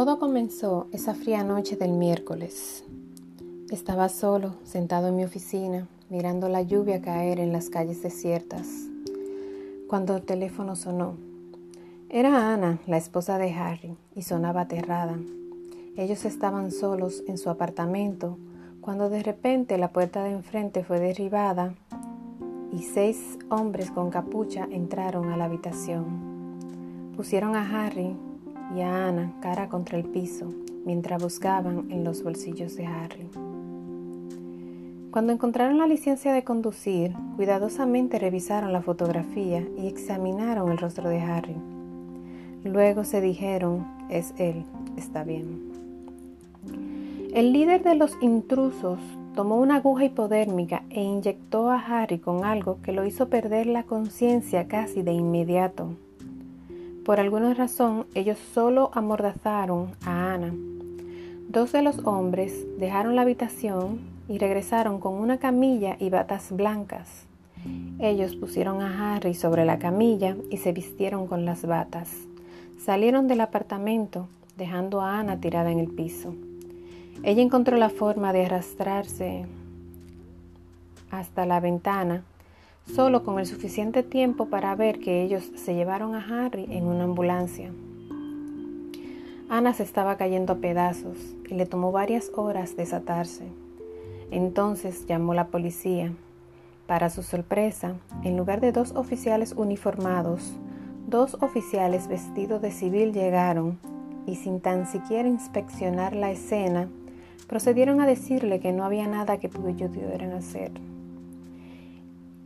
Todo comenzó esa fría noche del miércoles. Estaba solo, sentado en mi oficina, mirando la lluvia caer en las calles desiertas, cuando el teléfono sonó. Era Ana, la esposa de Harry, y sonaba aterrada. Ellos estaban solos en su apartamento cuando de repente la puerta de enfrente fue derribada y seis hombres con capucha entraron a la habitación. Pusieron a Harry y a Ana cara contra el piso mientras buscaban en los bolsillos de Harry. Cuando encontraron la licencia de conducir, cuidadosamente revisaron la fotografía y examinaron el rostro de Harry. Luego se dijeron, es él, está bien. El líder de los intrusos tomó una aguja hipodérmica e inyectó a Harry con algo que lo hizo perder la conciencia casi de inmediato. Por alguna razón, ellos solo amordazaron a Ana. Dos de los hombres dejaron la habitación y regresaron con una camilla y batas blancas. Ellos pusieron a Harry sobre la camilla y se vistieron con las batas. Salieron del apartamento, dejando a Ana tirada en el piso. Ella encontró la forma de arrastrarse hasta la ventana, solo con el suficiente tiempo para ver que ellos se llevaron a Harry en una ambulancia. Ana se estaba cayendo a pedazos y le tomó varias horas desatarse. Entonces llamó la policía. Para su sorpresa, en lugar de dos oficiales uniformados, dos oficiales vestidos de civil llegaron y sin tan siquiera inspeccionar la escena, procedieron a decirle que no había nada que pudieran hacer.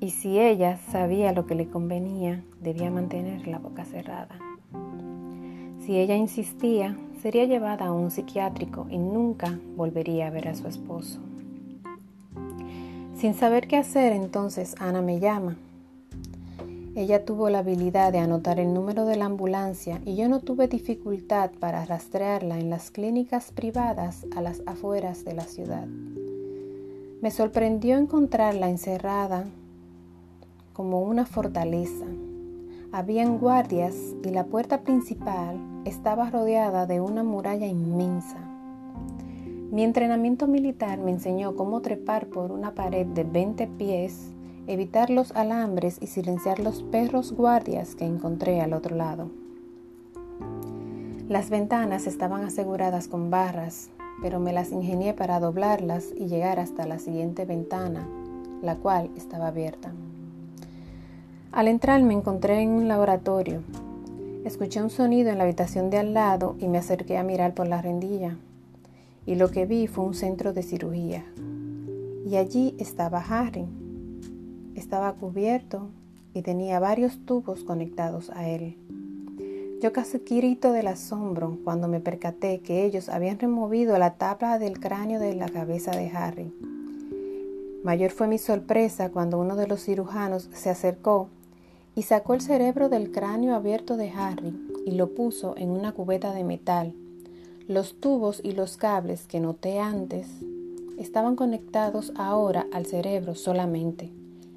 Y si ella sabía lo que le convenía, debía mantener la boca cerrada. Si ella insistía, sería llevada a un psiquiátrico y nunca volvería a ver a su esposo. Sin saber qué hacer, entonces Ana me llama. Ella tuvo la habilidad de anotar el número de la ambulancia y yo no tuve dificultad para rastrearla en las clínicas privadas a las afueras de la ciudad. Me sorprendió encontrarla encerrada como una fortaleza. Habían guardias y la puerta principal estaba rodeada de una muralla inmensa. Mi entrenamiento militar me enseñó cómo trepar por una pared de 20 pies, evitar los alambres y silenciar los perros guardias que encontré al otro lado. Las ventanas estaban aseguradas con barras, pero me las ingenié para doblarlas y llegar hasta la siguiente ventana, la cual estaba abierta. Al entrar me encontré en un laboratorio. Escuché un sonido en la habitación de al lado y me acerqué a mirar por la rendilla y lo que vi fue un centro de cirugía. Y allí estaba Harry. Estaba cubierto y tenía varios tubos conectados a él. Yo casi grito del asombro cuando me percaté que ellos habían removido la tapa del cráneo de la cabeza de Harry. Mayor fue mi sorpresa cuando uno de los cirujanos se acercó y sacó el cerebro del cráneo abierto de Harry y lo puso en una cubeta de metal los tubos y los cables que noté antes estaban conectados ahora al cerebro solamente.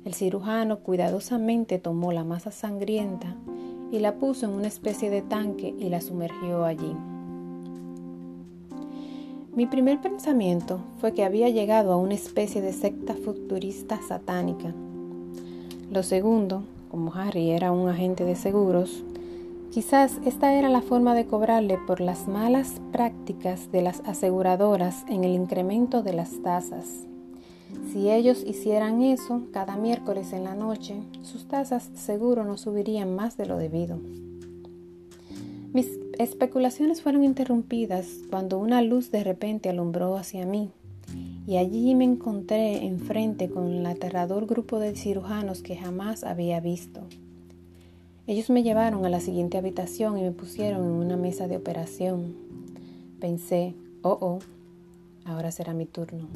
El cirujano cuidadosamente tomó la masa sangrienta y la puso en una especie de tanque y la sumergió allí. Mi primer pensamiento fue que había llegado a una especie de secta futurista satánica. Lo segundo, como Harry era un agente de seguros, Quizás esta era la forma de cobrarle por las malas prácticas de las aseguradoras en el incremento de las tasas. Si ellos hicieran eso cada miércoles en la noche, sus tasas seguro no subirían más de lo debido. Mis especulaciones fueron interrumpidas cuando una luz de repente alumbró hacia mí y allí me encontré enfrente con el aterrador grupo de cirujanos que jamás había visto. Ellos me llevaron a la siguiente habitación y me pusieron en una mesa de operación. Pensé, oh, oh, ahora será mi turno.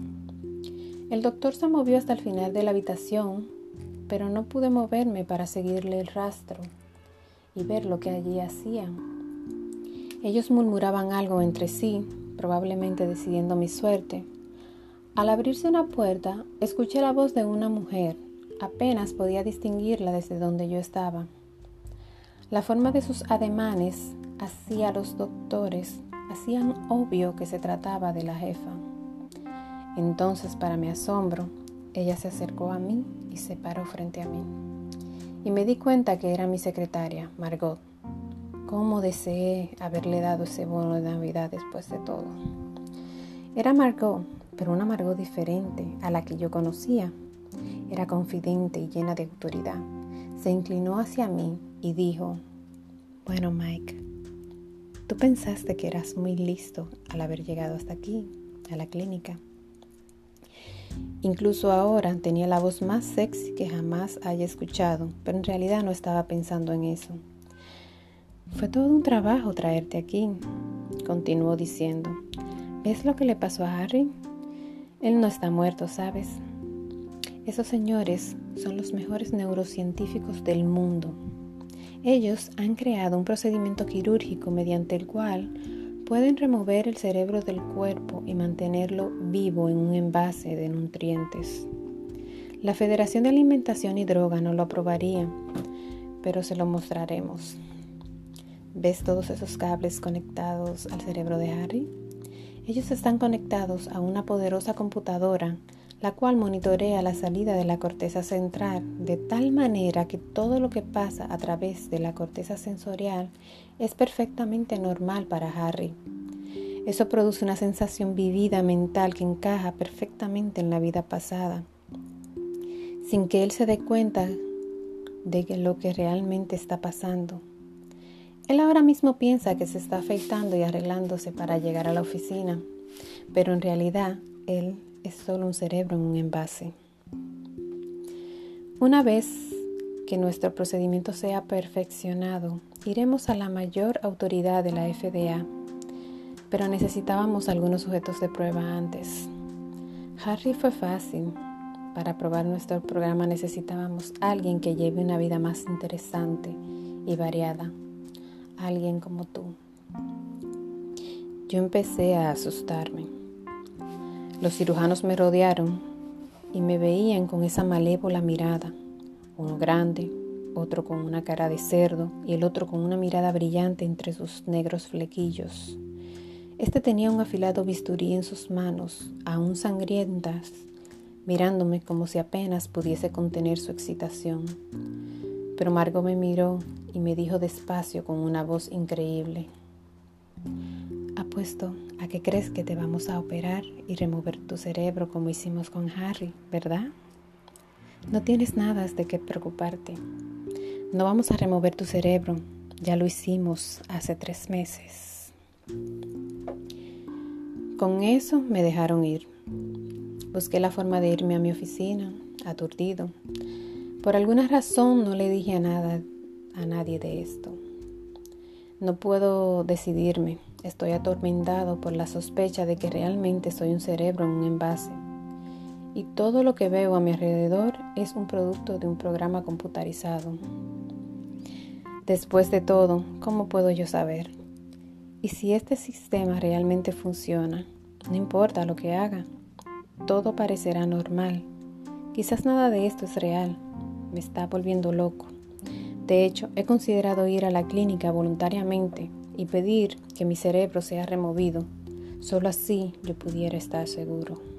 El doctor se movió hasta el final de la habitación, pero no pude moverme para seguirle el rastro y ver lo que allí hacían. Ellos murmuraban algo entre sí, probablemente decidiendo mi suerte. Al abrirse una puerta, escuché la voz de una mujer. Apenas podía distinguirla desde donde yo estaba. La forma de sus ademanes hacía a los doctores hacían obvio que se trataba de la jefa. Entonces, para mi asombro, ella se acercó a mí y se paró frente a mí. Y me di cuenta que era mi secretaria, Margot. Cómo deseé haberle dado ese bono de Navidad después de todo. Era Margot, pero una Margot diferente a la que yo conocía. Era confidente y llena de autoridad. Se inclinó hacia mí y dijo, bueno Mike, tú pensaste que eras muy listo al haber llegado hasta aquí, a la clínica. Incluso ahora tenía la voz más sexy que jamás haya escuchado, pero en realidad no estaba pensando en eso. Fue todo un trabajo traerte aquí, continuó diciendo. ¿Ves lo que le pasó a Harry? Él no está muerto, ¿sabes? Esos señores son los mejores neurocientíficos del mundo. Ellos han creado un procedimiento quirúrgico mediante el cual pueden remover el cerebro del cuerpo y mantenerlo vivo en un envase de nutrientes. La Federación de Alimentación y Droga no lo aprobaría, pero se lo mostraremos. ¿Ves todos esos cables conectados al cerebro de Harry? Ellos están conectados a una poderosa computadora, la cual monitorea la salida de la corteza central de tal manera que todo lo que pasa a través de la corteza sensorial es perfectamente normal para Harry. Eso produce una sensación vivida mental que encaja perfectamente en la vida pasada, sin que él se dé cuenta de lo que realmente está pasando. Él ahora mismo piensa que se está afeitando y arreglándose para llegar a la oficina, pero en realidad él es solo un cerebro en un envase. Una vez que nuestro procedimiento sea perfeccionado, iremos a la mayor autoridad de la FDA, pero necesitábamos algunos sujetos de prueba antes. Harry fue fácil. Para probar nuestro programa necesitábamos alguien que lleve una vida más interesante y variada alguien como tú. Yo empecé a asustarme. Los cirujanos me rodearon y me veían con esa malévola mirada, uno grande, otro con una cara de cerdo y el otro con una mirada brillante entre sus negros flequillos. Este tenía un afilado bisturí en sus manos, aún sangrientas, mirándome como si apenas pudiese contener su excitación. Pero Margot me miró y me dijo despacio con una voz increíble. Apuesto a que crees que te vamos a operar y remover tu cerebro como hicimos con Harry, ¿verdad? No tienes nada de qué preocuparte. No vamos a remover tu cerebro, ya lo hicimos hace tres meses. Con eso me dejaron ir. Busqué la forma de irme a mi oficina, aturdido. Por alguna razón no le dije a nada a nadie de esto. No puedo decidirme. Estoy atormentado por la sospecha de que realmente soy un cerebro en un envase. Y todo lo que veo a mi alrededor es un producto de un programa computarizado. Después de todo, ¿cómo puedo yo saber? Y si este sistema realmente funciona, no importa lo que haga, todo parecerá normal. Quizás nada de esto es real. Me está volviendo loco. De hecho, he considerado ir a la clínica voluntariamente y pedir que mi cerebro sea removido. Solo así yo pudiera estar seguro.